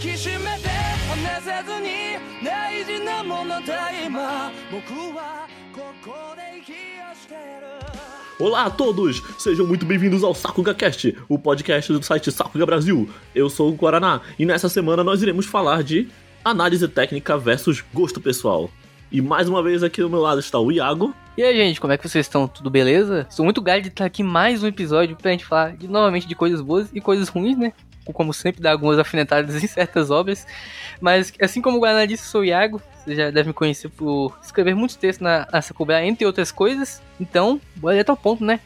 きしめて離せずに大事なものだ今僕はここで息をしてる Olá a todos, sejam muito bem-vindos ao Sakuga Cast, o podcast do site Sakuga Brasil. Eu sou o Guaraná e nessa semana nós iremos falar de análise técnica versus gosto pessoal. E mais uma vez aqui do meu lado está o Iago. E aí, gente, como é que vocês estão? Tudo beleza? Estou muito grato de estar aqui mais um episódio pra gente falar de, novamente de coisas boas e coisas ruins, né? Como sempre, dar algumas afinetadas em certas obras. Mas, assim como o Guaraná disse, sou o Iago. Você já deve me conhecer por escrever muitos textos na, Sakubra, entre outras coisas. Então, bora direto ao ponto, né?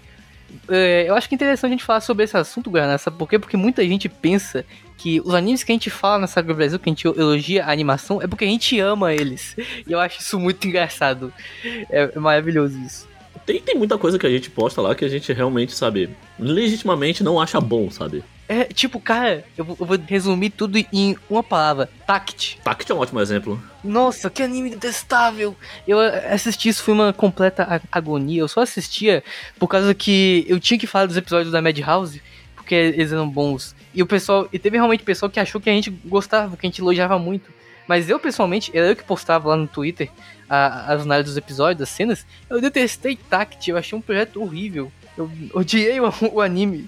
É, eu acho que é interessante a gente falar sobre esse assunto, Guaraná, sabe por quê? Porque muita gente pensa que os animes que a gente fala na Saga Brasil, que a gente elogia a animação, é porque a gente ama eles. E eu acho isso muito engraçado. É, é maravilhoso isso. Tem, tem muita coisa que a gente posta lá que a gente realmente, sabe, legitimamente não acha bom, sabe? É, tipo, cara, eu vou, eu vou resumir tudo em uma palavra: Tact. Tact é um ótimo exemplo. Nossa, que anime detestável! Eu assisti isso, foi uma completa agonia. Eu só assistia por causa que eu tinha que falar dos episódios da Madhouse, porque eles eram bons. E o pessoal, e teve realmente pessoal que achou que a gente gostava, que a gente elogiava muito. Mas eu, pessoalmente, era eu que postava lá no Twitter a, as análises dos episódios, das cenas. Eu detestei Tact, eu achei um projeto horrível. Eu odiei o, o anime.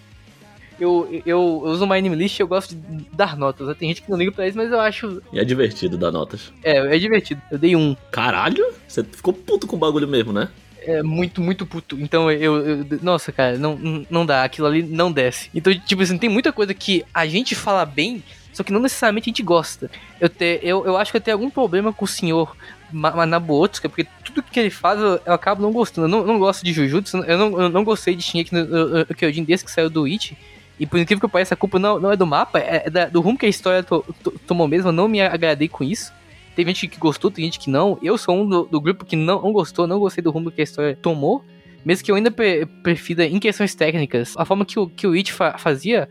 Eu, eu, eu, uso uma anime list e eu gosto de dar notas. Tem gente que não liga pra isso, mas eu acho. E é divertido dar notas. É, é divertido. Eu dei um. Caralho? Você ficou puto com o bagulho mesmo, né? É muito, muito puto. Então eu, eu, Nossa, cara, não, não dá. Aquilo ali não desce. Então, tipo assim, tem muita coisa que a gente fala bem, só que não necessariamente a gente gosta. Eu, te, eu, eu acho que eu tenho algum problema com o senhor Manabuotsuka, porque tudo que ele faz eu, eu acabo não gostando. Eu não, não gosto de Jujutsu, eu não, eu não gostei de Shingeki no, Kyojin desde que saiu do It. E por incrível que pareça, a culpa não, não é do mapa, é, é da, do rumo que a história to, to, tomou mesmo. Eu não me agradei com isso. Tem gente que gostou, tem gente que não. Eu sou um do, do grupo que não, não, gostou, não gostei do rumo que a história tomou. Mesmo que eu ainda pre prefira em questões técnicas. A forma que o, que o It fa fazia,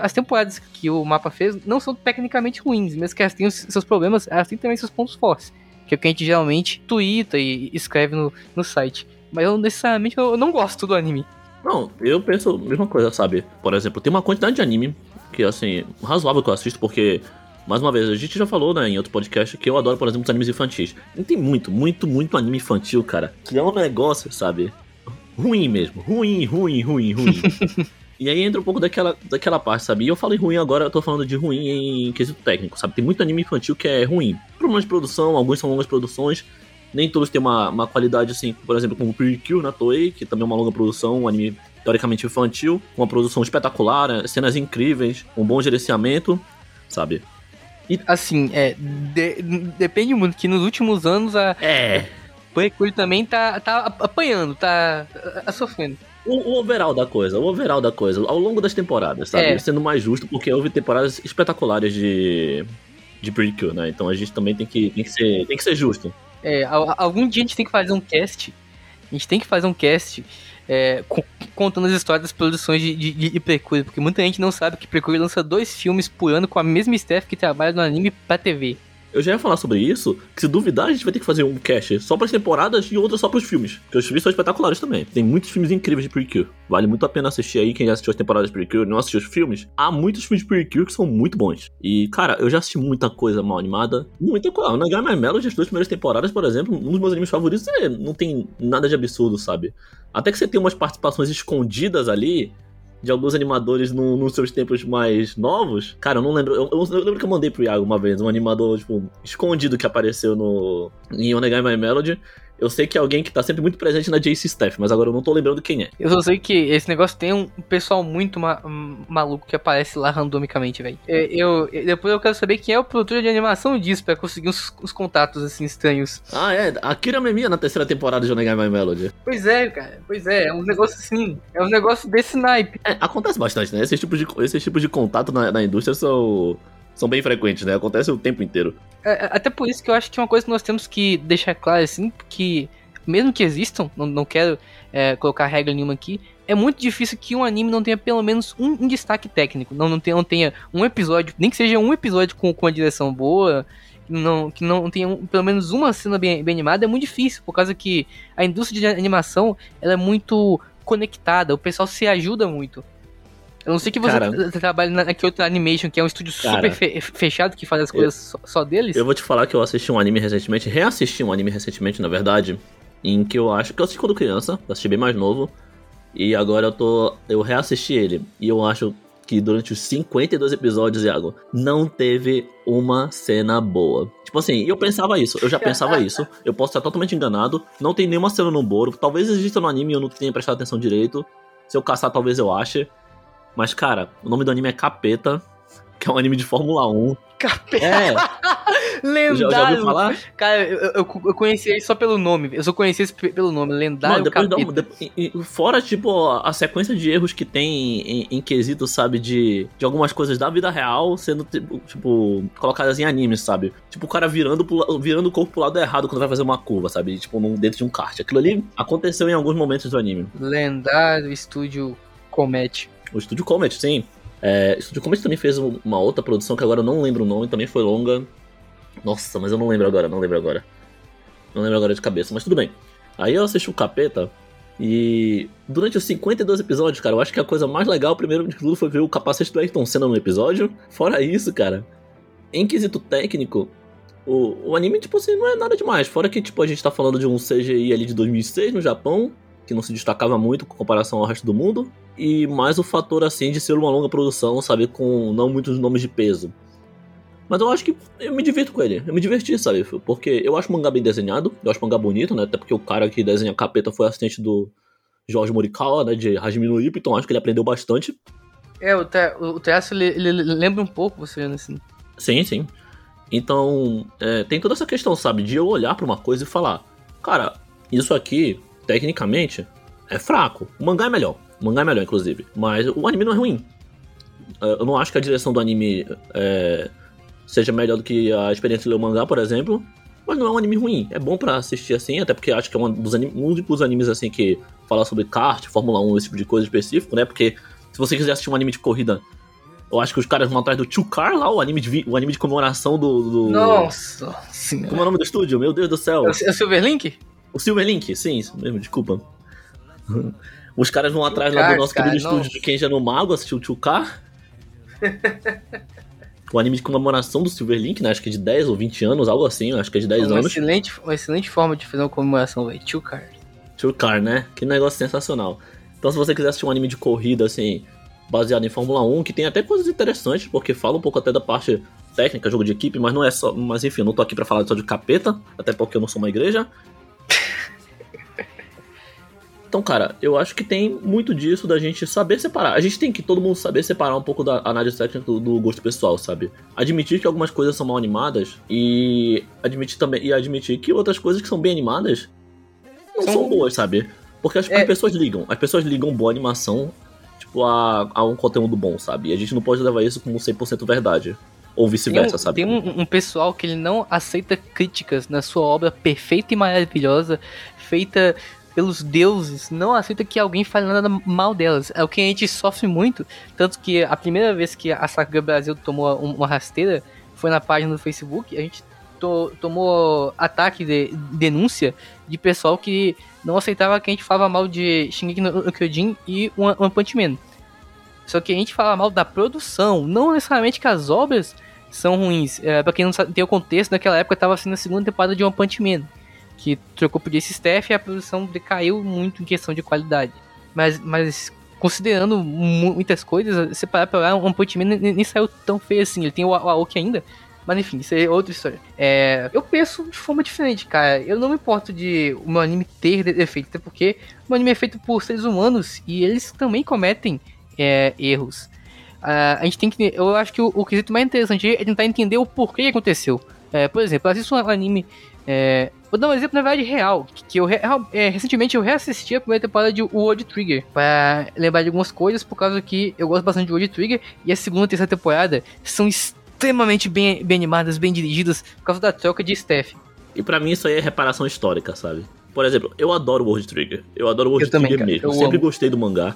as temporadas que o mapa fez não são tecnicamente ruins. Mesmo que elas tenham seus problemas, elas têm também seus pontos fortes. Que é o que a gente geralmente twitta e escreve no, no site. Mas eu necessariamente eu não gosto do anime. Não, eu penso a mesma coisa, sabe? Por exemplo, tem uma quantidade de anime que, assim, razoável que eu assisto, porque, mais uma vez, a gente já falou, né, em outro podcast, que eu adoro, por exemplo, os animes infantis. E tem muito, muito, muito anime infantil, cara, que é um negócio, sabe? Ruim mesmo. Ruim, ruim, ruim, ruim. E aí entra um pouco daquela, daquela parte, sabe? E eu falei ruim agora, eu tô falando de ruim em quesito técnico, sabe? Tem muito anime infantil que é ruim. Problemas de produção, alguns são longas produções, nem todos têm uma, uma qualidade assim, por exemplo, como o Pyrrhus na Toei, que também é uma longa produção, um anime teoricamente infantil, com uma produção espetacular, cenas incríveis, um bom gerenciamento, sabe? E assim, é, de, depende muito que nos últimos anos a É. O Pyrrhus também tá, tá apanhando, tá, tá sofrendo. O, o, overall da coisa, o overall da coisa, ao longo das temporadas, sabe? É. Sendo mais justo, porque houve temporadas espetaculares de, de Pyrrhus, né? Então a gente também tem que, tem que, ser, tem que ser justo. É, algum dia a gente tem que fazer um cast. A gente tem que fazer um cast é, contando as histórias das produções de, de, de Precure, porque muita gente não sabe que Precure lança dois filmes por ano com a mesma staff que trabalha no anime pra TV. Eu já ia falar sobre isso, que se duvidar a gente vai ter que fazer um cast só para as temporadas e outro só para os filmes. Porque os filmes são espetaculares também. Tem muitos filmes incríveis de Precure. Vale muito a pena assistir aí, quem já assistiu as temporadas de Precure não assistiu os filmes. Há muitos filmes de Precure que são muito bons. E, cara, eu já assisti muita coisa mal animada. Muita coisa. Na Game Melody, as duas primeiras temporadas, por exemplo, um dos meus animes favoritos é, não tem nada de absurdo, sabe? Até que você tem umas participações escondidas ali, de alguns animadores no, nos seus tempos mais novos. Cara, eu não lembro. Eu, eu, lembro que eu mandei pro Iago uma vez, um animador, tipo, escondido que apareceu no. em Onegai My Melody. Eu sei que é alguém que tá sempre muito presente na JC Staff, mas agora eu não tô lembrando quem é. Eu só sei que esse negócio tem um pessoal muito ma maluco que aparece lá randomicamente, velho. É, eu, depois eu quero saber quem é o produtor de animação disso, pra conseguir uns, uns contatos assim estranhos. Ah, é. Akira Memia na terceira temporada de Onegai My Melody. Pois é, cara. Pois é. É um negócio assim. É um negócio desse naipe. É, acontece bastante, né? Esses tipos de, esses tipos de contato na, na indústria são são bem frequentes, né? Acontece o tempo inteiro. É, até por isso que eu acho que é uma coisa que nós temos que deixar claro, assim, que mesmo que existam, não, não quero é, colocar regra nenhuma aqui, é muito difícil que um anime não tenha pelo menos um, um destaque técnico. Não, não, tenha, não tenha um episódio, nem que seja um episódio com, com uma direção boa, não, que não tenha um, pelo menos uma cena bem, bem animada, é muito difícil, por causa que a indústria de animação ela é muito conectada, o pessoal se ajuda muito. Eu não sei que você Cara. tra- trabalha na Kyoto Animation, que é um estúdio Cara. super fe- fechado que faz as coisas só, só deles. Eu vou te falar que eu assisti um anime recentemente, reassisti um anime recentemente, na verdade, em que eu acho que eu assisti quando criança, eu assisti bem mais novo, e agora eu tô. Eu reassisti ele, e eu acho que durante os 52 episódios, Iago, não teve uma cena boa. Tipo assim, eu pensava isso, eu já pensava isso, eu posso estar totalmente enganado, não tem nenhuma cena no Boro, talvez exista no anime e eu não tenha prestado atenção direito, se eu caçar talvez eu ache, mas cara, o nome do anime é Capeta, que é um anime de Fórmula 1. Capeta, É, lendário. já, já ouviu falar? Cara, eu, eu, eu conheci ele só pelo nome. Eu só conheci esse pe- pelo nome, lendário Não, depois dá Capeta. um, depois- fora, tipo, a sequência de erros que tem em, em quesito, sabe, de, de algumas coisas da vida real sendo, tipo, colocadas em animes, sabe? Tipo, o cara virando, pro virando o corpo pro lado errado quando vai fazer uma curva, sabe? Tipo, num- dentro de um kart. Aquilo ali aconteceu em alguns momentos do anime. Lendário Estúdio Comet. O Estúdio Comet, sim. É, Estúdio Comet também fez um- uma outra produção que agora eu não lembro o nome, também foi longa. Nossa, mas eu não lembro agora, não lembro agora. Não lembro agora de cabeça, mas tudo bem. Aí eu assisti o Capeta e durante os 52 episódios, cara, eu acho que a coisa mais legal, primeiro de tudo, foi ver o capacete do Ayrton Senna no episódio. Fora isso, cara, em quesito técnico, o, o anime, tipo assim, não é nada demais. Fora que, tipo, a gente tá falando de um CGI ali de 2006 no Japão, que não se destacava muito com comparação ao resto do mundo. E mais o fator, assim, de ser uma longa produção, sabe, com não muitos nomes de peso. Mas eu acho que eu me divirto com ele. Eu me diverti, sabe? Porque eu acho o mangá bem desenhado, eu acho o mangá bonito, né? Até porque o cara que desenha capeta foi assistente do Jorge Morikawa, né? De Hajime no Ippo, então acho que ele aprendeu bastante. É, o, tra o traço ele, ele lembra um pouco você olhando assim. Sim, sim. Então, é, tem toda essa questão, sabe? De eu olhar pra uma coisa e falar: Cara, isso aqui, tecnicamente, é fraco. O mangá é melhor. O mangá é melhor, inclusive. Mas o anime não é ruim. É, Eu não acho que a direção do anime é, seja melhor do que a experiência de ler o mangá, por exemplo. Mas não é um anime ruim. É bom pra assistir assim, até porque acho que é um dos anim- um dos animes assim que fala sobre kart, Fórmula 1, esse tipo de coisa específico, né? Porque se você quiser assistir um anime de corrida, eu acho que os caras vão atrás do Two Car lá, o anime de, o anime de comemoração do. do... Nossa Como é senhora. o nome do estúdio? Meu Deus do céu. É é o Silverlink? O Silverlink, sim, isso mesmo, desculpa. Os caras vão atrás lá do nosso cara, querido estúdio de Kenja no Mago, assistir o 2K. o anime de comemoração do Silverlink, né? Acho que é de 10 ou 20 anos, algo assim, acho que é de 10 uma, anos. excelente, uma excelente forma de fazer uma comemoração, velho. Cars. 2Car, né? Que negócio sensacional. Então, se você quiser assistir um anime de corrida, assim, baseado em Fórmula 1, que tem até coisas interessantes, porque fala um pouco até da parte técnica, jogo de equipe, mas não é só. Mas enfim, eu não tô aqui pra falar só de capeta, até porque eu não sou uma igreja. Então, cara, eu acho que tem muito disso da gente saber separar. A gente tem que todo mundo saber separar um pouco da análise técnica do, do gosto pessoal, sabe? Admitir que algumas coisas são mal animadas e admitir também e admitir que outras coisas que são bem animadas não São- são, boas, sabe? Porque as, É. as pessoas ligam, as pessoas ligam boa animação tipo a, a um conteúdo bom, sabe? E a gente não pode levar isso como 100% verdade ou vice-versa, um, sabe? tem um, um pessoal que ele não aceita críticas na sua obra perfeita e maravilhosa, feita pelos deuses, não aceita que alguém fale nada mal delas. É o que a gente sofre muito, tanto que a primeira vez que a Sakura Brasil tomou um- uma rasteira foi na página do Facebook, a gente to- tomou ataque de denúncia de pessoal que não aceitava que a gente falava mal de Shingeki no Kyojin e One Punch Man. Só que a gente fala mal da produção, não necessariamente que as obras são ruins. É, pra quem não sabe, tem o contexto, naquela época tava sendo a segunda temporada de One Punch Man, que trocou por esse staff e a produção decaiu muito em questão de qualidade. Mas, mas considerando mu- muitas coisas, se parar pra olhar, One Punch Man nem, nem saiu tão feio assim. Ele tem o, o Aoki ainda, mas enfim, isso é outra história. É, eu penso de forma diferente, cara. Eu não me importo de o meu anime ter de- defeito, até porque o meu anime é feito por seres humanos e eles também cometem é, erros. Ah, a gente tem que. Eu acho que o, o quesito mais interessante é tentar entender o porquê aconteceu. É, por exemplo, eu assisto um anime. É, vou dar um exemplo, na verdade, real. Que, eu é, recentemente eu reassisti a primeira temporada de World Trigger. Pra lembrar de algumas coisas, por causa que eu gosto bastante de World Trigger. E a segunda e terceira temporada são extremamente bem, bem animadas, bem dirigidas, por causa da troca de staff. E pra mim isso aí é reparação histórica, sabe? Por exemplo, eu adoro World Trigger. Eu adoro World Eu também, Trigger cara. mesmo. Eu Eu sempre amo. gostei do mangá.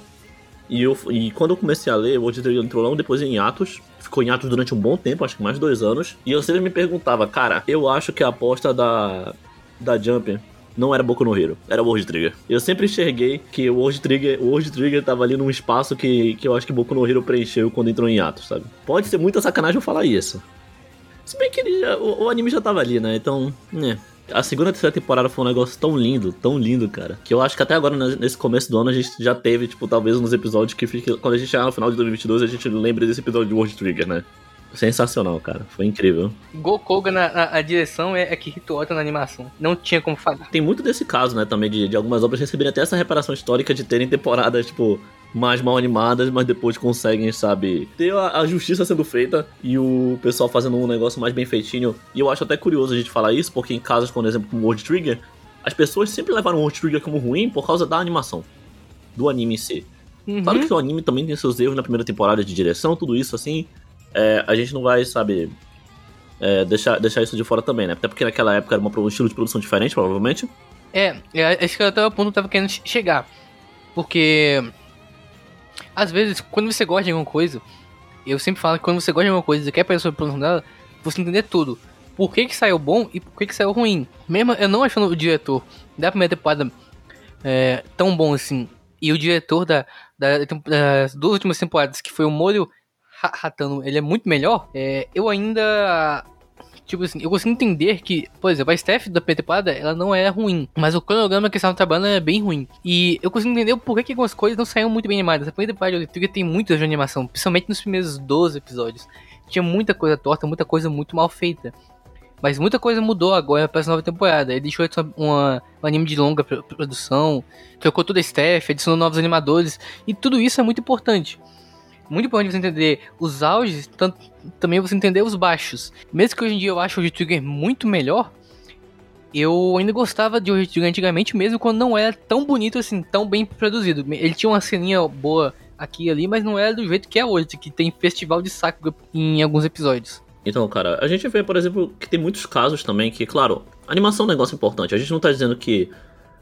E, eu, e quando eu comecei a ler, World Trigger entrou logo depois em Atos. Ficou em Atos durante um bom tempo, acho que mais dois anos. E eu sempre me perguntava, cara, eu acho que a aposta da, da Jump não era Boku no Hero, era World Trigger. Eu sempre enxerguei que o World Trigger, o World Trigger tava ali num espaço que, que eu acho que Boku no Hero preencheu quando entrou em atos, sabe? Pode ser muita sacanagem eu falar isso. Se bem que ele o, o anime já tava ali, né? Então, né. A segunda e terceira temporada foi um negócio tão lindo, tão lindo, cara. Que eu acho que até agora, né, nesse começo do ano, a gente já teve, tipo, talvez uns episódios que fique, quando a gente chegar no final de 2022, a gente lembre desse episódio de World Trigger, né? Sensacional, cara. Foi incrível. Gokoga na, na- a direção é, é que Hitoota na animação. Não tinha como falhar. Tem muito desse caso, né, também, de, de algumas obras receberem até essa reparação histórica de terem temporadas, tipo, mais mal animadas, mas depois conseguem, sabe, ter a, a justiça sendo feita e o pessoal fazendo um negócio mais bem feitinho. E eu acho até curioso a gente falar isso, porque em casos, por exemplo, como World Trigger, as pessoas sempre levaram o World Trigger como ruim por causa da animação, do anime em si. Uhum. Claro que o anime também tem seus erros na primeira temporada de direção, tudo isso assim. é, a gente não vai, sabe, é, deixar, deixar isso de fora também, né? Até porque naquela época era uma, um estilo de produção diferente, provavelmente. É, é, esse que até o ponto que eu tava querendo che- chegar. Porque. Às vezes, quando você gosta de alguma coisa, eu sempre falo que quando você gosta de alguma coisa e quer aprender sobre a produção dela, você entender tudo. Por que, que saiu bom e por que, que saiu ruim. Mesmo eu não achando o diretor da primeira temporada é, tão bom assim, e o diretor da, da- das duas últimas temporadas, que foi o Molho Hatano, ele é muito melhor, é, eu ainda Tipo assim, eu consigo entender que, por exemplo, a Steph da temporada, ela não é ruim. Mas o cronograma que eles estavam trabalhando é bem ruim. E eu consigo entender por que, que algumas coisas não saíram muito bem animadas. A primeira temporada de Trigger tem muitas de animação, principalmente nos primeiros 12 episódios. Tinha muita coisa torta, muita coisa muito mal feita. Mas muita coisa mudou agora para essa nova temporada. Ele deixou uma, um anime de longa pro- produção, trocou toda a staff, adicionou novos animadores. E tudo isso é muito importante. Muito importante você entender os auges, tanto, também você entender os baixos. Mesmo que hoje em dia eu acho o Trigger muito melhor, eu ainda gostava de World Trigger antigamente, mesmo quando não era tão bonito assim, tão bem produzido. Ele tinha uma ceninha boa aqui e ali, mas não era do jeito que é hoje, que tem festival de saco em alguns episódios. Então, cara, a gente vê, por exemplo, que tem muitos casos também que, claro, animação é um negócio importante. A gente não tá dizendo que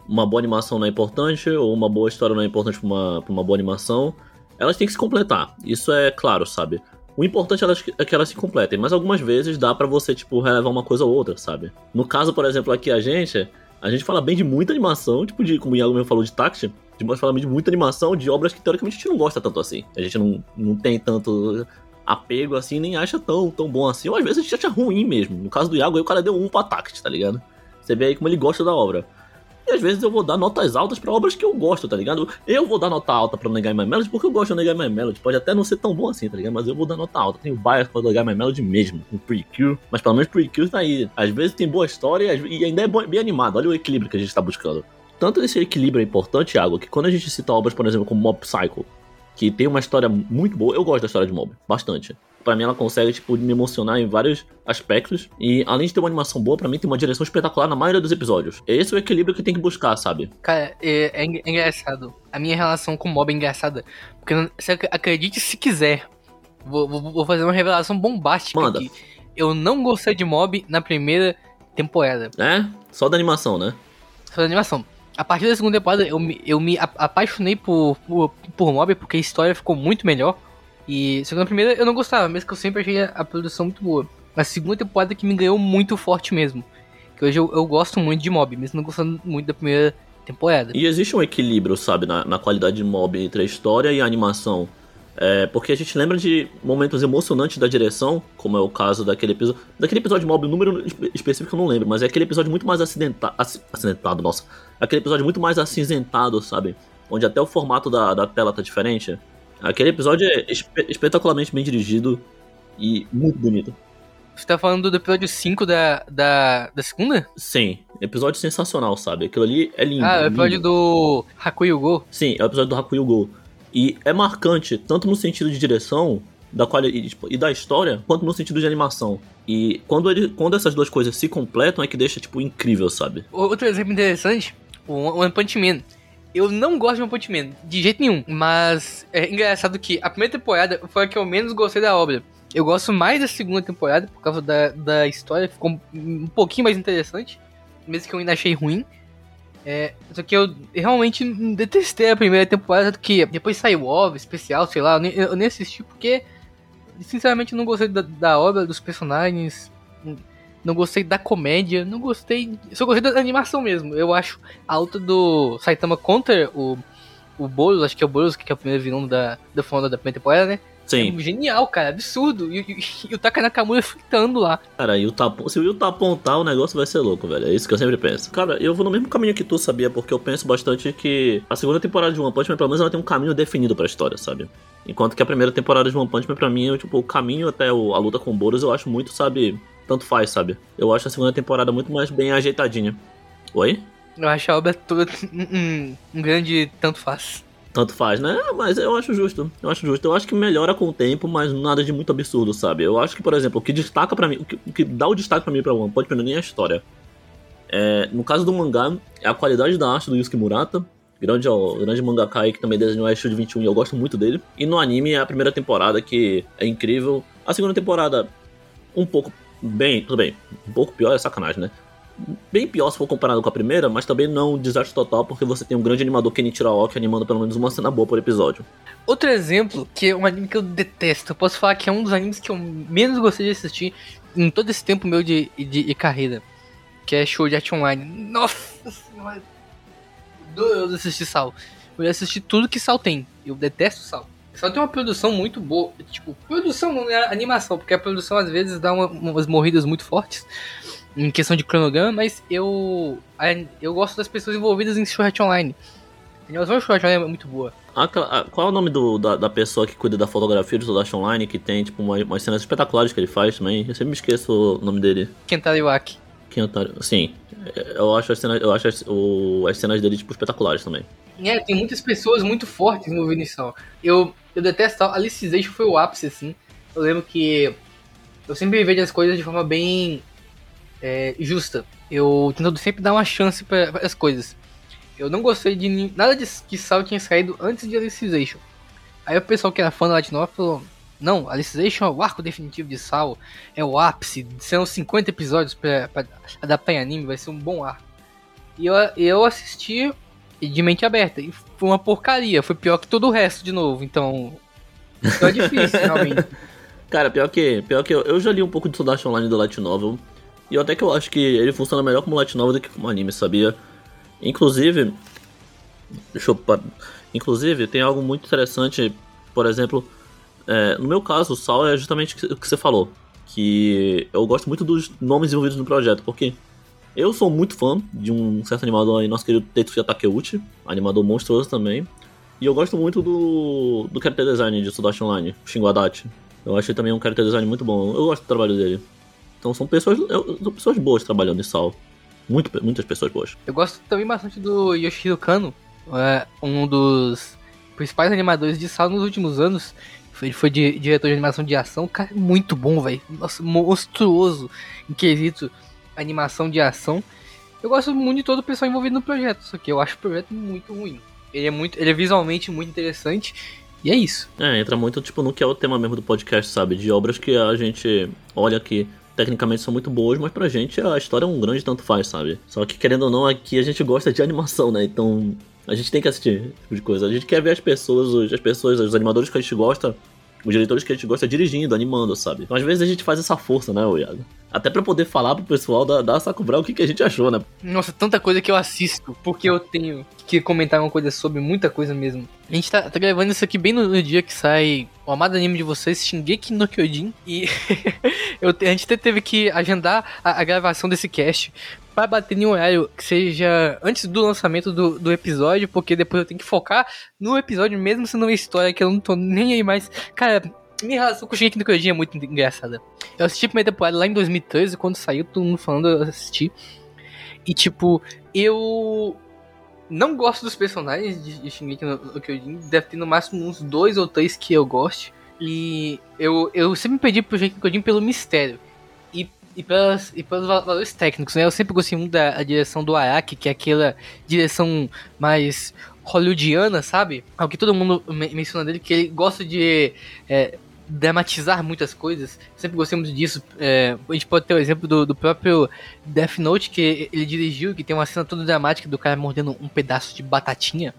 uma boa animação não é importante ou uma boa história não é importante pra uma, pra uma boa animação. Elas têm que se completar. Isso é claro, sabe? O importante é é que elas se completem, mas algumas vezes dá pra você, tipo, relevar uma coisa ou outra, sabe? No caso, por exemplo, aqui a gente, a gente fala bem de muita animação, tipo, de, como o Iago mesmo falou de Taxi, nós falamos de muita animação de obras que teoricamente a gente não gosta tanto assim. A gente não, não tem tanto apego assim, nem acha tão, tão bom assim. Ou às vezes a gente acha ruim mesmo. No caso do Iago, aí o cara deu um pra Tact, tá ligado? Você vê aí como ele gosta da obra. E às vezes eu vou dar notas altas pra obras que eu gosto, tá ligado? Eu vou dar nota alta pra Negai My Melody porque eu gosto de Negai My Melody. Pode até não ser tão bom assim, tá ligado? Mas eu vou dar nota alta. Tenho bias pra Negai My Melody mesmo, com Precure. Mas pelo menos Precure tá aí. Às vezes tem boa história e ainda é bem animado. Olha o equilíbrio que a gente tá buscando. Tanto esse equilíbrio é importante, Iago, que quando a gente cita obras, por exemplo, como Mob Psycho, que tem uma história muito boa, eu gosto da história de Mob, bastante. Pra mim ela consegue, tipo, me emocionar em vários aspectos. E além de ter uma animação boa, pra mim tem uma direção espetacular na maioria dos episódios. Esse é o equilíbrio que tem que buscar, sabe? Cara, é, é é engraçado. A minha relação com o mob é engraçada. Porque acredite se quiser. Vou, vou- vou fazer uma revelação bombástica Manda. aqui. Eu não gostei de mob na primeira temporada. É? Só da animação, né? Só da animação. A partir da segunda temporada, eu me, eu me apaixonei por, por, por mob porque a história ficou muito melhor. E só que na primeira eu não gostava, mesmo que eu sempre achei a, a produção muito boa. Na segunda temporada que me ganhou muito forte mesmo. Que hoje eu, eu gosto muito de mob, mesmo não gostando muito da primeira temporada. E existe um equilíbrio, sabe, na, na qualidade de mob entre a história e a animação. É, porque a gente lembra de momentos emocionantes da direção, como é o caso daquele episódio. Daquele episódio mob, o número espe- específico eu não lembro, mas é aquele episódio muito mais acidenta, aci- acidentado, nossa. Aquele episódio muito mais acinzentado, sabe? Onde até o formato da, da tela tá diferente. Aquele episódio é espe- espetacularmente bem dirigido e muito bonito. Você tá falando do episódio 5 da, da, da segunda? Sim, episódio sensacional, sabe? Aquilo ali é lindo. ah, o lindo. episódio do Hakuyo Go. Sim, é o episódio do Hakuyo Go. E é marcante, tanto no sentido de direção da quali- e, tipo, e da história, quanto no sentido de animação. E quando, ele, quando essas duas coisas se completam, é que deixa, tipo, incrível, sabe? Outro exemplo interessante, o One Punch Man. Eu não gosto de One Man, de jeito nenhum. Mas é engraçado que a primeira temporada foi a que eu menos gostei da obra. Eu gosto mais da segunda temporada, por causa da, da história, ficou um pouquinho mais interessante. Mesmo que eu ainda achei ruim. É, só que eu realmente detestei a primeira temporada, tanto que depois saiu OVA, especial, sei lá, eu nem, eu nem assisti porque, sinceramente, eu não gostei da, da obra, dos personagens. Não gostei da comédia, não gostei. Só gostei da animação mesmo. Eu acho a luta do Saitama contra o, o Boros, acho que é o Boros, que é o primeiro vilão da, da fonda da primeira temporada, né? Sim. É genial, cara, absurdo. E, e, e o Taka Nakamura fritando lá. Cara, e o Tapon, se o Yuta apontar, o negócio vai ser louco, velho. É isso que eu sempre penso. Cara, eu vou no mesmo caminho que tu, sabia? Porque eu penso bastante que a segunda temporada de One Punch Man, pelo menos, ela tem um caminho definido pra história, sabe? Enquanto que a primeira temporada de One Punch Man, pra mim, eu, tipo, o caminho até o- a luta com o Boros, eu acho muito, sabe? Tanto faz, sabe? Eu acho a segunda temporada muito mais bem ajeitadinha. Oi? Eu acho a obra toda um, um- grande tanto faz. Tanto faz, né? Mas eu acho justo. Eu acho justo. Eu acho que melhora com o tempo, mas nada de muito absurdo, sabe? Eu acho que, por exemplo, o que destaca pra mim, o que, o que dá o destaque pra mim pra One Punch Man nem é a história. É, no caso do mangá, é a qualidade da arte do Yusuke Murata. Grande, ó, grande mangaka aí que também desenhou a Shield 21 e eu gosto muito dele. E no anime é a primeira temporada que é incrível. A segunda temporada, um pouco bem, tudo bem, um pouco pior é sacanagem, né? Bem pior se for comparado com a primeira, mas também não um desastre total, porque você tem um grande animador Kenichiro Aoki animando pelo menos uma cena boa por episódio. Outro exemplo, que é um anime que eu detesto, eu posso falar que é um dos animes que eu menos gostei de assistir em todo esse tempo meu de, de, de carreira, que é Show de Art Online. Nossa senhora, doloroso assistir Sal. Eu assisti tudo que Sal tem, eu detesto Sal. Sal tem uma produção muito boa, tipo, produção não é animação, porque a produção às vezes dá uma- umas morridas muito fortes em questão de cronograma, mas eu, a- eu gosto das pessoas envolvidas em Show Art Online. A animação de Show Art Online é muito boa. Aquela- a- qual é o nome do- da, da pessoa que cuida da fotografia do Sodash Online, que tem, tipo, uma- umas cenas espetaculares que ele faz também? Eu sempre me esqueço o nome dele. Kentaro Iwaki. Quem é o Sim, eu acho as cenas, eu acho as, o- as cenas dele, tipo, espetaculares também. É, tem muitas pessoas muito fortes no Vinição. Eu, eu detesto a Alicization foi o ápice, assim. Eu lembro que eu sempre vejo as coisas de forma bem é, justa. Eu tento sempre dar uma chance para as coisas. Eu não gostei de nada de que Sal tinha saído antes de Alicization. Aí o pessoal que era fã da Novel falou: Não, Alicization é o arco definitivo de Sal, é o ápice, serão 50 episódios pra adaptar em anime, vai ser um bom arco. E eu, eu assisti de mente aberta. E foi uma porcaria. Foi pior que todo o resto de novo. Então. Então é difícil, realmente. Cara, pior que, pior que eu, eu já li um pouco de Sodash Online do Light Novel, e eu até que eu acho que ele funciona melhor como Light Novel do que como anime, sabia? Inclusive, deixa eu... Inclusive, tem algo muito interessante, por exemplo, é, no meu caso, o Sal é justamente o que você falou, que eu gosto muito dos nomes envolvidos no projeto, porque eu sou muito fã de um certo animador aí, nosso querido Tetsuya Takeuchi, animador monstruoso também, e eu gosto muito do, do character design de Sodashi Online, Shingo Adachi. Eu achei também um character design muito bom, eu gosto do trabalho dele. Então são pessoas, são pessoas boas trabalhando em Sal. Muito, muitas pessoas boas. Eu gosto também bastante do Yoshihiro Kano. É um dos principais animadores de sala nos últimos anos. Ele foi di- diretor de animação de ação. Cara, é muito bom, velho. Nossa, monstruoso em quesito animação de ação. Eu gosto muito de todo o pessoal envolvido no projeto. Só que eu acho o projeto muito ruim. Ele é, muito, ele é visualmente muito interessante. E é isso. É, entra muito tipo no que é o tema mesmo do podcast, sabe? De obras que a gente olha que tecnicamente são muito boas, mas pra gente a história é um grande tanto faz, sabe? Só que querendo ou não, aqui a gente gosta de animação, né? Então a gente tem que assistir esse tipo de coisa. A gente quer ver as pessoas, as pessoas, os animadores que a gente gosta, os diretores que a gente gosta dirigindo, animando, sabe? Então às vezes a gente faz essa força, né, Iago? Até pra poder falar pro pessoal da, da Sakura o que, que a gente achou, né? Nossa, tanta coisa que eu assisto, porque eu tenho que comentar uma coisa sobre muita coisa mesmo. A gente tá, tá gravando isso aqui bem no, no dia que sai o amado anime de vocês, Shingeki no Kyojin, e eu, a gente até teve que agendar a, a gravação desse cast pra bater em um horário que seja antes do lançamento do, do episódio, porque depois eu tenho que focar no episódio mesmo sendo uma história que eu não tô nem aí mais. Cara, minha relação com o Shingeki no Kyojin é muito engraçada. Eu assisti a primeira temporada lá em 2013, quando saiu, todo mundo falando, eu assisti. E tipo, eu não gosto dos personagens de, de Shingeki no, no Kyojin. Deve ter no máximo uns dois ou três que eu goste. E eu, eu sempre pedi pro Shingeki no Kyojin pelo mistério. E, pelas, e pelos val- valores técnicos, né? Eu sempre gostei muito da direção do Araki, que é aquela direção mais hollywoodiana, sabe? É o que todo mundo me- menciona dele, que ele gosta de é, dramatizar muitas coisas. Sempre gostei muito disso. É, a gente pode ter o exemplo do, do próprio Death Note, que ele dirigiu, que tem uma cena toda dramática do cara mordendo um pedaço de batatinha.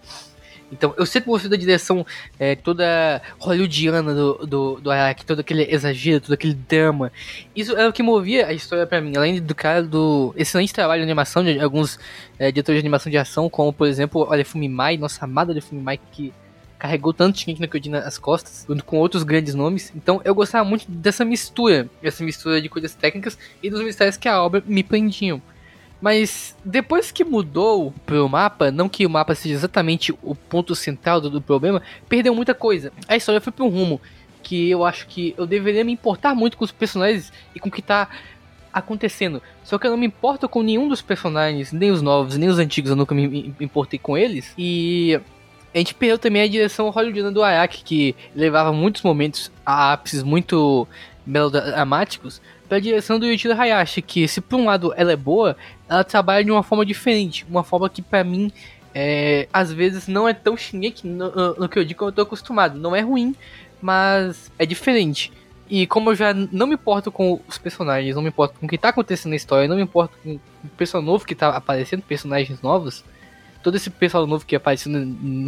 Então, eu sempre gostei da direção é, toda hollywoodiana do, do, do Araki, todo aquele exagero, todo aquele drama. Isso é o que movia a história para mim, além do cara do excelente trabalho de animação de alguns é, diretores de animação de ação, como por exemplo o Alefumi Mai, nossa amada Alefumi Mai, que carregou tanto Shingeki no Kyojin nas costas, junto com outros grandes nomes. Então eu gostava muito dessa mistura, essa mistura de coisas técnicas e dos mistérios que a obra me prendiam. Mas depois que mudou pro mapa, não que o mapa seja exatamente o ponto central do, do problema, perdeu muita coisa. A história foi para um rumo que eu acho que eu deveria me importar muito com os personagens e com o que tá acontecendo. Só que eu não me importo com nenhum dos personagens, nem os novos, nem os antigos, eu nunca me importei com eles. E a gente perdeu também a direção hollywoodiana do Araki, que levava muitos momentos a ápices muito melodramáticos, para a direção do Yuichiro Hayashi, que se por um lado ela é boa, ela trabalha de uma forma diferente, uma forma que para mim é, às vezes não é tão Shingeki no, no, que eu digo que eu tô acostumado. Não é ruim, mas é diferente. E como eu já não me importo com os personagens, não me importo com o que tá acontecendo na história, não me importo com o pessoal novo que tá aparecendo, personagens novos, todo esse pessoal novo que apareceu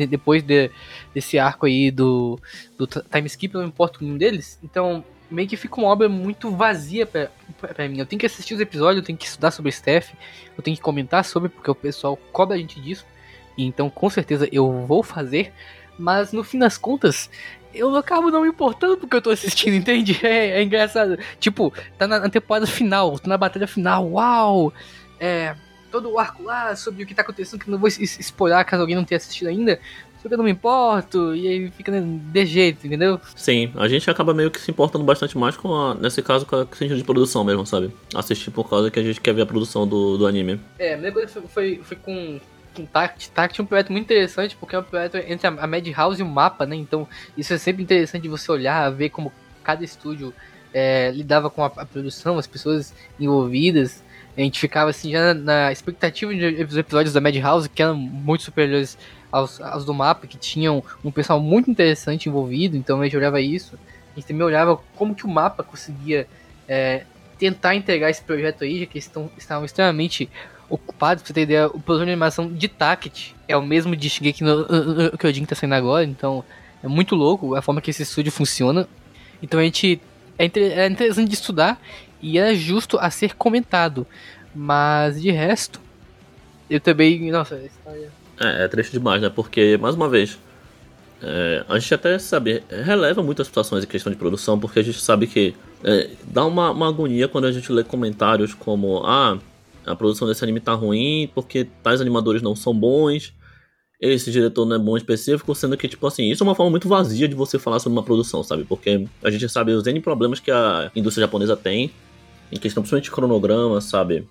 depois de, desse arco aí do, do time skip, não me importo com nenhum deles. Então, meio que fica uma obra muito vazia pra, mim. Eu tenho que assistir os episódios, eu tenho que estudar sobre Steph, eu tenho que comentar sobre, porque o pessoal cobra a gente disso. Então, com certeza, eu vou fazer. Mas no fim das contas, eu acabo não me importando porque eu tô assistindo, entende? É, é engraçado. Tipo, tá na, na temporada final, tá na batalha final, uau! É, todo o arco lá sobre o que tá acontecendo, que não vou spoiler caso alguém não tenha assistido ainda. Só que eu não me importo, e aí fica de jeito, entendeu? Sim, a gente acaba meio que se importando bastante mais com, a, nesse caso, com a sentido de produção mesmo, sabe? Assistir por causa que a gente quer ver a produção do, do anime. É, a minha coisa foi, foi, foi com com Tact. Tact é um projeto muito interessante porque é um projeto entre a Madhouse e o mapa, né? Então isso é sempre interessante você olhar, ver como cada estúdio é, lidava com a, a, produção, as pessoas envolvidas. A gente ficava assim já na expectativa dos episódios da Madhouse, que eram muito superiores aos, aos do mapa, que tinham um pessoal muito interessante envolvido, então a gente olhava isso. A gente também olhava como que o mapa conseguia é, tentar entregar esse projeto aí, já que eles estão, estavam extremamente ocupados. Pra você ter ideia, o produtor de animação de Taket é o mesmo de Shingeki no, no Kyojin que tá saindo agora, então é muito louco a forma que esse estúdio funciona. Então a gente é, é interessante de estudar e é justo a ser comentado. Mas de resto, eu também. Nossa, história. É, é triste demais, né? Porque, mais uma vez, é, a gente até sabe, releva muitas situações em questão de produção, porque a gente sabe que é, dá uma, uma, agonia quando a gente lê comentários como: ah, a produção desse anime tá ruim porque tais animadores não são bons, esse diretor não é bom específico, sendo que, tipo assim, isso é uma forma muito vazia de você falar sobre uma produção, sabe? Porque a gente sabe os N problemas que a indústria japonesa tem, em questão principalmente de cronograma, sabe?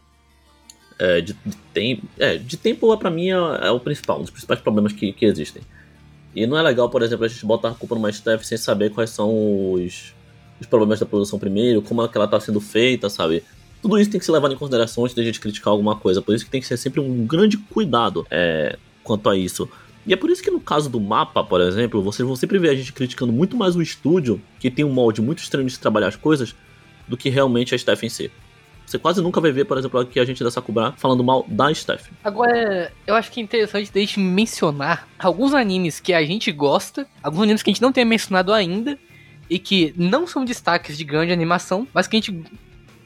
É, de, de, tempo, é, de tempo para mim é, é, o principal, um dos principais problemas que, que existem. E não é legal, por exemplo, a gente botar a culpa numa staff sem saber quais são os, os problemas da produção primeiro, como é que ela tá sendo feita, sabe? Tudo isso tem que ser levado em consideração antes de a gente criticar alguma coisa. Por isso que tem que ser sempre um grande cuidado é, quanto a isso. E é por isso que no caso do mapa, por exemplo, vocês vão sempre ver a gente criticando muito mais o estúdio, que tem um molde muito estranho de se trabalhar as coisas, do que realmente a em si. Você quase nunca vai ver, por exemplo, aqui a gente da Sakura falando mal da Steph. Agora, eu acho que é interessante a gente mencionar alguns animes que a gente gosta, alguns animes que a gente não tem mencionado ainda, e que não são destaques de grande animação, mas que a gente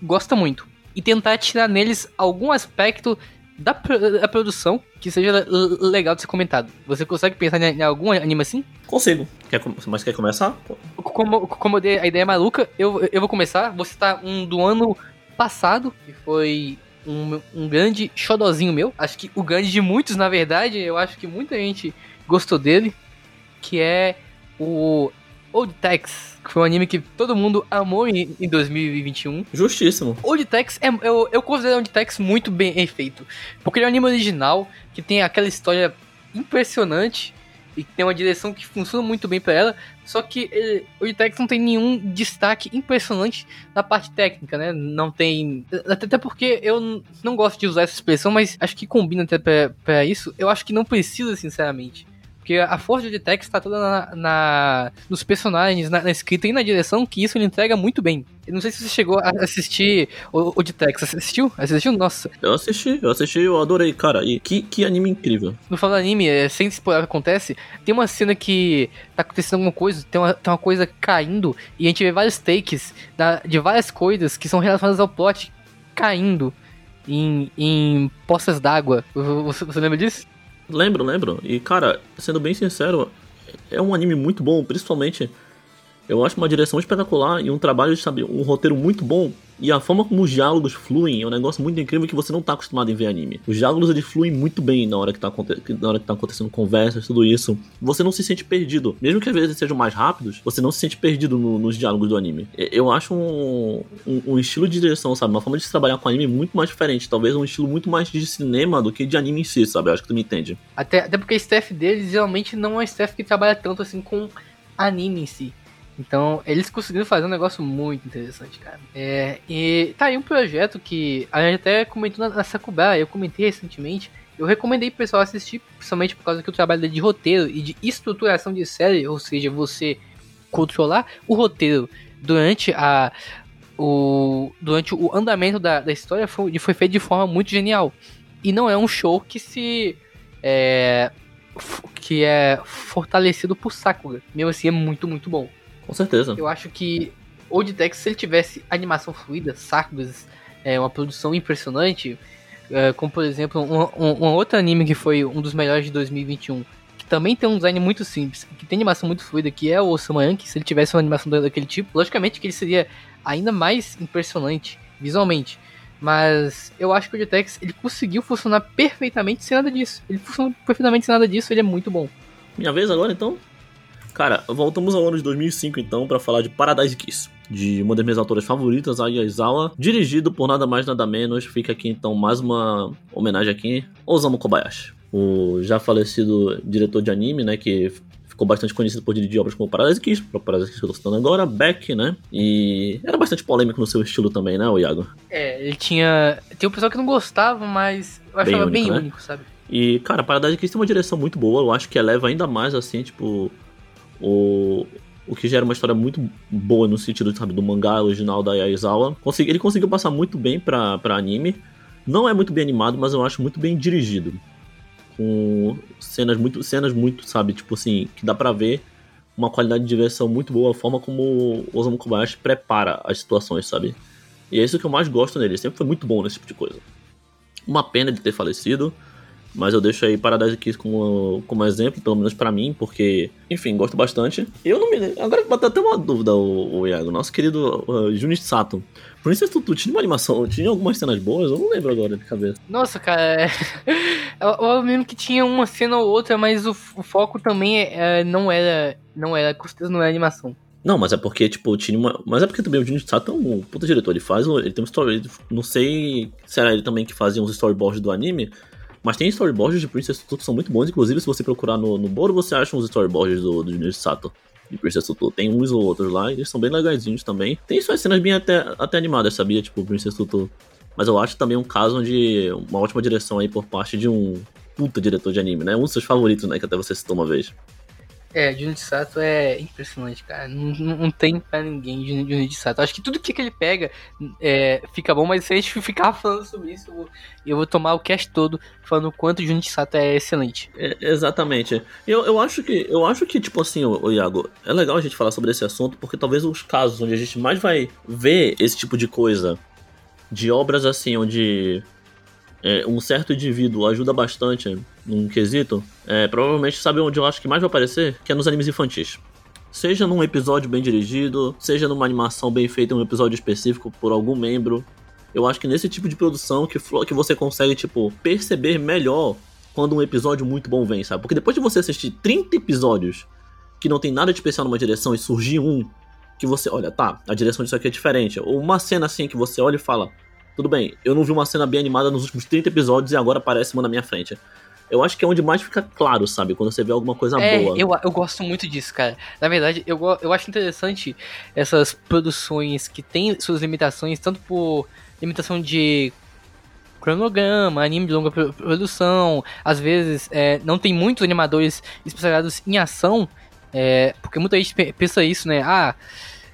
gosta muito. E tentar tirar neles algum aspecto da, da produção que seja legal de ser comentado. Você consegue pensar em, algum anime assim? Consigo. Quer, mas quer começar? Como, como eu dei a ideia maluca, eu, eu vou começar. Vou citar um do ano passado, que foi um, um grande xodozinho meu. Acho que o grande de muitos, na verdade, eu acho que muita gente gostou dele, que é o Old Tex, que foi um anime que todo mundo amou em, em 2021. Justíssimo. Old Tex, é, eu, eu considero Old Tex muito bem feito, porque ele é um anime original, que tem aquela história impressionante, e tem uma direção que funciona muito bem para ela, só que ele, o Itex não tem nenhum destaque impressionante na parte técnica, né? Não tem. Até porque eu não gosto de usar essa expressão, mas acho que combina até pra isso. Eu acho que não precisa, sinceramente. Porque a força de Tex está toda na, na, nos personagens, na, na, escrita e na direção, que isso ele entrega muito bem. Eu não sei se você chegou a assistir o, o de Tex. Assistiu? Assistiu? Nossa. Eu assisti, eu assisti, eu adorei, cara. E que, que anime incrível. No falar anime, é, sem spoiler o que acontece, tem uma cena que tá acontecendo alguma coisa, tem uma, tem uma coisa caindo, e a gente vê vários takes da, de várias coisas que são relacionadas ao plot caindo em, em poças d'água. Você, você lembra disso? Lembro, lembro. E, cara, sendo bem sincero, é um anime muito bom, principalmente eu acho uma direção espetacular e um trabalho, sabe, um roteiro muito bom. E a forma como os diálogos fluem é um negócio muito incrível que você não tá acostumado em ver anime. Os diálogos eles fluem muito bem na hora que tá, na hora que tá acontecendo conversas, tudo isso. Você não se sente perdido. Mesmo que às vezes sejam mais rápidos, você não se sente perdido no, nos diálogos do anime. Eu acho um, um, um, estilo de direção, sabe? Uma forma de se trabalhar com anime muito mais diferente. Talvez um estilo muito mais de cinema do que de anime em si, sabe? Eu acho que tu me entende. Até, até porque o staff deles geralmente não é staff que trabalha tanto assim com anime em si. Então, eles conseguiram fazer um negócio muito interessante, cara. É, e tá aí um projeto que a gente até comentou na, na eu comentei recentemente. Eu recomendei pro pessoal assistir, principalmente por causa que o trabalho de roteiro e de estruturação de série, ou seja, você controlar o roteiro durante a o durante o andamento da, da história foi, foi feito de forma muito genial. E não é um show que se é, que é fortalecido por Sakura. Mesmo assim, é muito, muito bom. Com certeza. Eu acho que Old Tex, se ele tivesse animação fluida, sacos, é, uma produção impressionante, é, como por exemplo, um, um, um, outro anime que foi um dos melhores de 2021, que também tem um design muito simples, que tem animação muito fluida, que é o Osama que se ele tivesse uma animação daquele tipo, logicamente que ele seria ainda mais impressionante visualmente. Mas eu acho que o Tex ele conseguiu funcionar perfeitamente sem nada disso. Ele funcionou perfeitamente sem nada disso, ele é muito bom. Minha vez agora então? Cara, voltamos ao ano de 2005 então para falar de Paradise Kiss, de uma das minhas autoras favoritas, a Yazawa, dirigido por nada mais nada menos. Fica aqui então mais uma homenagem aqui, Osamu Kobayashi, o já falecido diretor de anime, né, que ficou bastante conhecido por dirigir obras como Paradise Kiss, o Paradise Kiss que eu tô citando agora, Beck, né? E era bastante polêmico no seu estilo também, né, o Iago? É, ele tinha. Tem um pessoal que não gostava, mas eu achava bem único, bem né? único sabe? E, cara, Paradise Kiss tem uma direção muito boa, eu acho que eleva ainda mais, assim, tipo, o, o que gera uma história muito boa no sentido sabe, do mangá original da Yaizawa. Ele conseguiu passar muito bem pra, pra anime. Não é muito bem animado, mas eu acho muito bem dirigido. Com cenas muito, cenas muito, sabe, tipo assim, que dá pra ver uma qualidade de direção muito boa, a forma como o Osamu Kobayashi prepara as situações, sabe? E é isso que eu mais gosto nele, ele sempre foi muito bom nesse tipo de coisa. Uma pena de ter falecido, mas eu deixo aí Paradise Kiss como, como exemplo, pelo menos para mim, porque, enfim, gosto bastante. Eu não me lembro. Agora bateu até uma dúvida, o, o Iago. Nosso querido uh, Junichi Sato. Princess Tutu tinha uma animação, tinha algumas cenas boas? Eu não lembro agora de cabeça. Nossa, cara. É... eu, lembro que tinha uma cena ou outra, mas o, o foco também é, não era. Não era, com certeza não era animação. Não, mas é porque, tipo, tinha uma. Mas é porque também o Junichi Sato é um puta diretor. Ele faz. Ele tem um story. Não sei se era ele também que fazia uns storyboards do anime. Mas tem storyboards de Princess Tutu que são muito bons. Inclusive, se você procurar no, no Boro, você acha uns storyboards do, do Junior Sato de Princess Tutu. Tem uns ou outros lá, e eles são bem legaisinhos também. Tem suas cenas bem até, até animadas, sabia? Tipo, Princess Tutu. Mas eu acho também um caso de uma ótima direção aí por parte de um puta diretor de anime, né? Um dos seus favoritos, né? Que até você citou uma vez. É, Junichi Sato é impressionante, cara. Não, não tem pra ninguém de Sato. Acho que tudo que, que ele pega é, fica bom, mas se a gente ficar falando sobre isso, eu vou, eu vou tomar o cast todo falando o quanto Junichi Sato é excelente. É, exatamente. Eu, eu acho que, eu acho que tipo assim, o, o Iago, é legal a gente falar sobre esse assunto, porque talvez os casos onde a gente mais vai ver esse tipo de coisa, de obras assim, onde é, um certo indivíduo ajuda bastante num quesito, é, provavelmente sabe onde eu acho que mais vai aparecer? Que é nos animes infantis. Seja num episódio bem dirigido, seja numa animação bem feita, um episódio específico por algum membro. Eu acho que nesse tipo de produção que, que você consegue, tipo, perceber melhor quando um episódio muito bom vem, sabe? Porque depois de você assistir 30 episódios que não tem nada de especial numa direção e surgir um que você, olha, tá, a direção disso aqui é diferente. Ou uma cena assim que você olha e fala, tudo bem, eu não vi uma cena bem animada nos últimos 30 episódios e agora aparece uma na minha frente. Eu acho que é onde mais fica claro, sabe? Quando você vê alguma coisa é, boa. Eu, eu gosto muito disso, cara. Na verdade, eu, eu acho interessante essas produções que têm suas limitações, tanto por limitação de cronograma, anime de longa produção, às vezes é, não tem muitos animadores especializados em ação, é, porque muita gente pensa isso, né? Ah,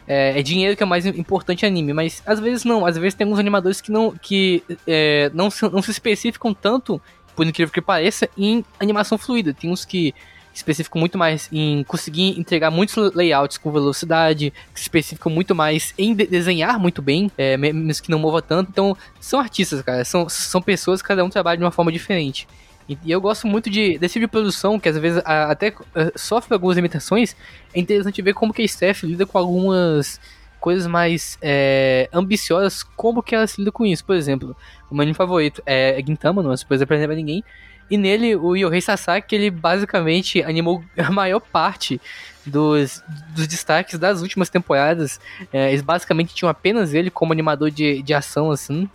é, é dinheiro que é mais importante anime, mas às vezes não, às vezes tem alguns animadores que não que é, não, se, não se especificam tanto, por incrível que pareça, em animação fluida. Tem uns que especificam muito mais em conseguir entregar muitos layouts com velocidade, que especificam muito mais em de desenhar muito bem, é, mesmo que não mova tanto. Então, são artistas, cara, são, são pessoas que cada um trabalha de uma forma diferente. E, e eu gosto muito de, desse tipo de produção, que às vezes a, até a, sofre algumas limitações. É interessante ver como que a Steph lida com algumas coisas mais é, ambiciosas, como que ela se lida com isso. Por exemplo, o meu anime favorito é Gintama, não é surpresa pra ninguém. E nele, o Yohei Sasaki, ele basicamente animou a maior parte dos, dos destaques das últimas temporadas. É, eles basicamente tinham apenas ele como animador de, de ação, assim.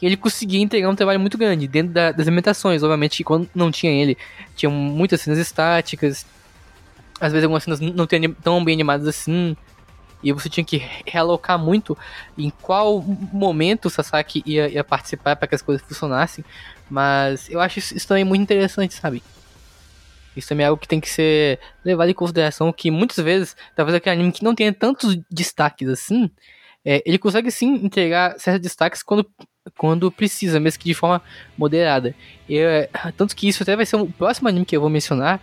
E ele conseguia entregar um trabalho muito grande dentro da, das limitações. Obviamente, quando não tinha ele, tinha muitas cenas estáticas. Às vezes algumas cenas não tão bem animadas assim. E você tinha que realocar muito em qual momento o Sasaki ia, ia participar para que as coisas funcionassem. Mas eu acho isso, isso também muito interessante, sabe? Isso também é algo que tem que ser levado em consideração, que muitas vezes, talvez aquele anime que não tenha tantos destaques assim, é, ele consegue sim entregar certos destaques quando, quando precisa, mesmo que de forma moderada. E, é, tanto que isso até vai ser o próximo anime que eu vou mencionar,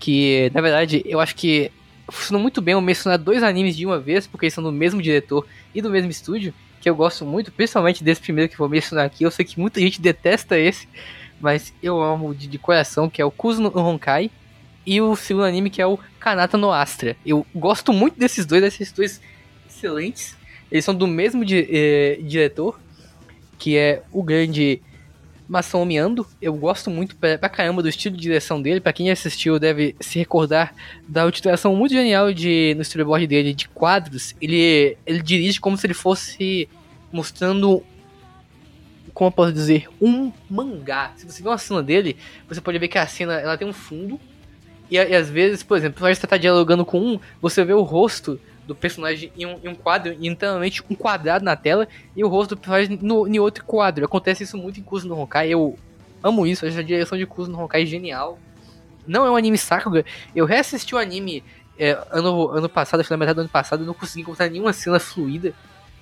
que na verdade eu acho que funcionou muito bem eu mencionar dois animes de uma vez, porque eles são do mesmo diretor e do mesmo estúdio, que eu gosto muito, principalmente desse primeiro que vou mencionar aqui. Eu sei que muita gente detesta esse, mas eu amo de, de coração, que é o Kuzu no Honkai. E o segundo anime, que é o Kanata no Astra. Eu gosto muito desses dois, desses dois excelentes. Eles são do mesmo di eh, diretor, que é o grande Masao Miando. Eu gosto muito pra, pra, caramba do estilo de direção dele. Pra quem assistiu deve se recordar da utilização muito genial de, no storyboard dele de quadros. Ele, ele dirige como se ele fosse mostrando como eu posso dizer, um mangá. Se você ver uma cena dele, você pode ver que a cena ela tem um fundo. E, e às vezes, por exemplo, você está dialogando com um, você vê o rosto do personagem em um, em um quadro, inteiramente um quadrado na tela, e o rosto do personagem no, em outro quadro. Acontece isso muito em Kuso no Honkai, eu amo isso, a direção de Kuso no Honkai é genial. Não é um anime Sakuga, eu reassisti o anime é, ano, ano passado, acho na metade do ano passado, eu não consegui encontrar nenhuma cena fluida,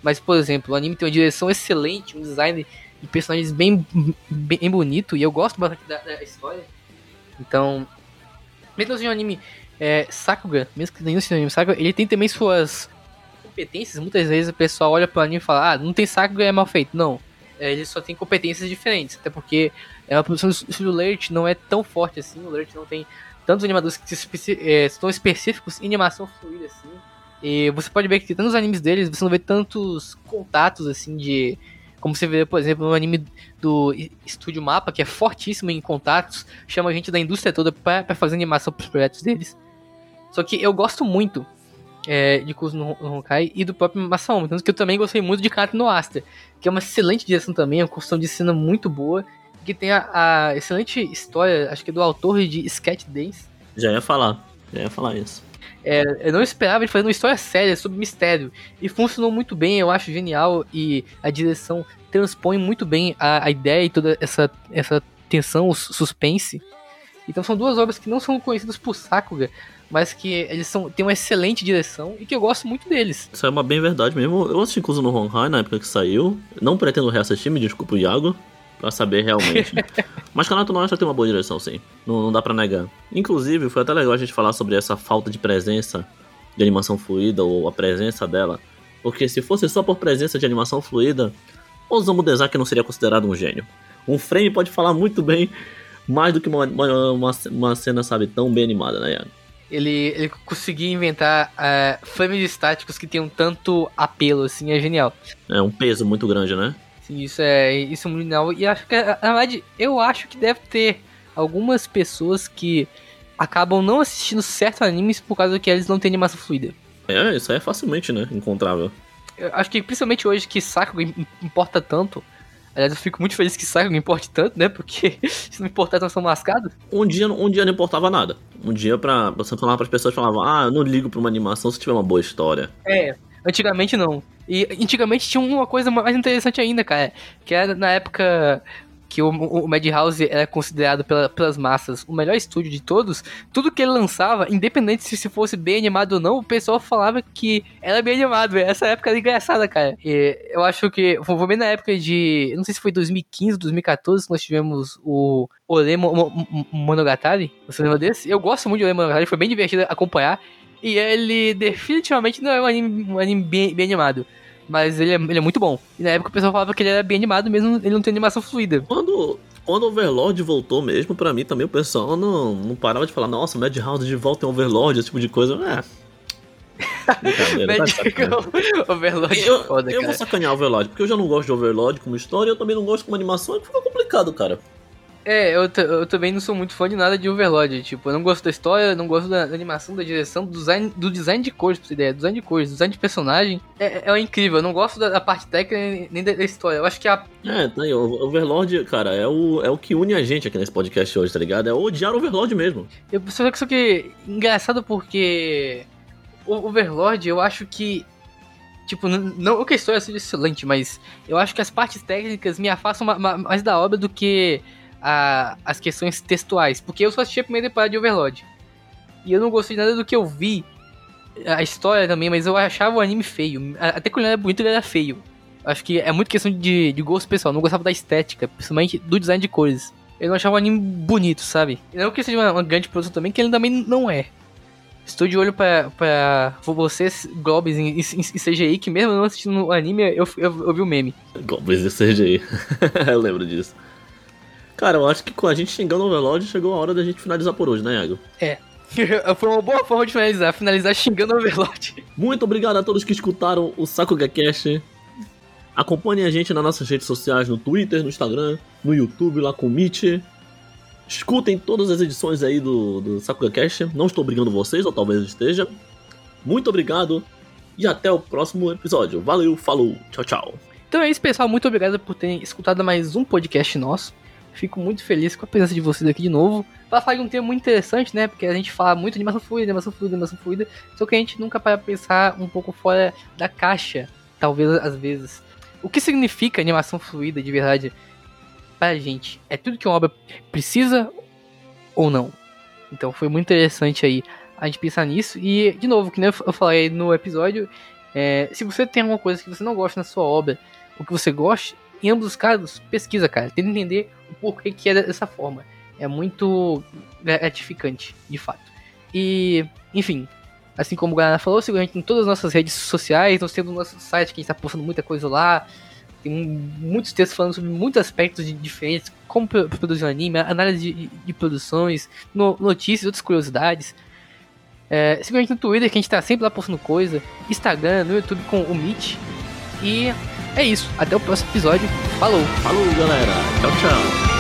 mas, por exemplo, o anime tem uma direção excelente, um design de personagens bem, bem bonito, e eu gosto bastante da, da história. Então, mesmo assim, um anime é, Sakuga, mesmo que nenhum sinônimo Sakuga, ele tem também suas competências. Muitas vezes o pessoal olha pro anime e fala, ah, não tem Sakuga é mal feito. Não, é, ele só tem competências diferentes, até porque é uma produção do Lert não é tão forte assim, o Lert não tem tantos animadores que se, é, estão específicos em animação fluida assim. E você pode ver que tantos animes deles, você não vê tantos contatos assim de como você vê, por exemplo, no anime do Estúdio Mapa, que é fortíssimo em contatos, chama gente da indústria toda para fazer animação para os projetos deles. Só que eu gosto muito é, de Kuzo no Honkai e do próprio Masaomi, tanto que eu também gostei muito de Kato no Astra, que é uma excelente direção também, uma construção de cena muito boa, que tem a, a excelente história, acho que é do autor de Sketch Dance. Já ia falar, já ia falar isso. É, eu não esperava ele fazer uma história séria sobre mistério. E funcionou muito bem, eu acho genial. E a direção transpõe muito bem a, a ideia e toda essa, essa tensão, o suspense. Então são duas obras que não são conhecidas por Sakuga, mas que eles são, têm uma excelente direção e que eu gosto muito deles. Isso é uma bem verdade mesmo. Eu assisti incluso no Honkai na época que saiu. Não pretendo reassistir, me desculpa o Iago pra saber realmente. Mas Kanato Noastra tem uma boa direção, sim. Não, não dá para negar. Inclusive, foi até legal a gente falar sobre essa falta de presença de animação fluida ou a presença dela. Porque se fosse só por presença de animação fluida, Osamu Dezaki não seria considerado um gênio. Um frame pode falar muito bem, mais do que uma, uma, uma, uma cena, sabe, tão bem animada, né, Iago? Ele, ele conseguia inventar uh, frames estáticos que tenham tanto apelo, assim, é genial. É um peso muito grande, né? Sim, isso é, isso é muito legal. E acho que, na verdade, eu acho que deve ter algumas pessoas que acabam não assistindo certos animes por causa que eles não têm animação fluida. É, isso aí é facilmente, né, encontrável. Eu acho que principalmente hoje que Sakuga importa tanto, Aliás, eu fico muito feliz que Sakuga importe tanto, né? Porque se não importar, nós estamos lascados. Um dia, um dia não importava nada. Um dia pra você falar para as pessoas, falava, ah, eu não ligo pra uma animação se tiver uma boa história. É, Antigamente não. E antigamente tinha uma coisa mais interessante ainda, cara. Que era na época que o, o Madhouse era considerado pela- pelas massas o melhor estúdio de todos, tudo que ele lançava, independente se, se fosse bem animado ou não, o pessoal falava que era bem animado, velho. Essa época era engraçada, cara. E eu acho que, vou ver na época de, não sei se foi 2015, 2014, que nós tivemos o Ore Mo- Mo- Mo- Monogatari, você lembra desse? Eu gosto muito de Ore Monogatari, foi bem divertido acompanhar, e ele definitivamente não é um anime, um anime bem, bem animado. Mas ele é, ele é muito bom. E na época o pessoal falava que ele era bem animado, mesmo ele não tem animação fluida. Quando, quando o Overlord voltou mesmo, pra mim também o pessoal não, não parava de falar, nossa, Madhouse de volta em Overlord, esse tipo de coisa. É. Tá. Overlord é Eu, foda, eu cara. vou sacanear Overlord, porque eu já não gosto de Overlord como história, eu também não gosto como animação, e fica complicado, cara. É, eu, eu também não sou muito fã de nada de Overlord. Tipo, eu não gosto da história, não gosto da, da animação, da direção, do design, do design de cores, pra você ideia. Design de cores, design de personagem. É, é incrível, eu não gosto da, da parte técnica nem da, da história. Eu acho que a. É, tá aí, o Overlord, cara, é o, é o que une a gente aqui nesse podcast hoje, tá ligado? É odiar o Overlord mesmo. Eu, só que só que. Engraçado porque. O Overlord, eu acho que. Tipo, não que a história seja excelente, mas eu acho que as partes técnicas me afastam ma- ma- mais da obra do que a- as questões textuais. Porque eu só assisti a primeira temporada de Overlord. E eu não gostei nada do que eu vi. A história também, mas eu achava o anime feio. Até quando ele era bonito, ele era feio. Acho que é muito questão de, de gosto pessoal. Não gostava da estética, principalmente do design de cores. Eu não achava o anime bonito, sabe? E não que seja uma, uma grande produção também, que ele também não é. Estou de olho pra, pra vocês, Globes, em, em, em CGI, que mesmo não assistindo o anime, eu, eu, eu vi o meme. Goblins de CGI. eu lembro disso. Cara, eu acho que com a gente xingando o Overlord, chegou a hora da gente finalizar por hoje, né, Iago? Foi uma boa forma de finalizar, finalizar xingando o Overlord. Muito obrigado a todos que escutaram o Saco Gacast. Acompanhem a gente nas nossas redes sociais, no Twitter, no Instagram, no YouTube, lá com o Meet. Escutem todas as edições aí do, do Saco Gacast. Não estou obrigando vocês, ou talvez esteja. Muito obrigado e até o próximo episódio. Valeu, falou, tchau, tchau. Então é isso, pessoal. Muito obrigado por terem escutado mais um podcast nosso. Fico muito feliz com a presença de vocês aqui de novo. Pra falar de um tema muito interessante, né? Porque a gente fala muito de animação fluida, animação fluida, animação fluida. Só que a gente nunca para pensar um pouco fora da caixa, talvez às vezes. O que significa animação fluida de verdade pra gente? É tudo que uma obra precisa ou não? Então foi muito interessante aí a gente pensar nisso. E, de novo, que nem eu falei no episódio, é, se você tem alguma coisa que você não gosta na sua obra, o que você goste, em ambos os casos, pesquisa, cara. Tenta entender o porquê que é dessa forma. É muito gratificante, de fato. E, enfim, assim como o Galera falou, siga a gente em todas as nossas redes sociais. Nós temos o nosso site que a gente tá postando muita coisa lá. Tem um- muitos textos falando sobre muitos aspectos diferentes, como pro- produzir um anime, análise de, de produções, no- notícias, outras curiosidades. É, siga a gente no Twitter, que a gente tá sempre lá postando coisa. Instagram, no YouTube com o Meet. E é isso. Até o próximo episódio. Falou! Falou, galera. Tchau, tchau.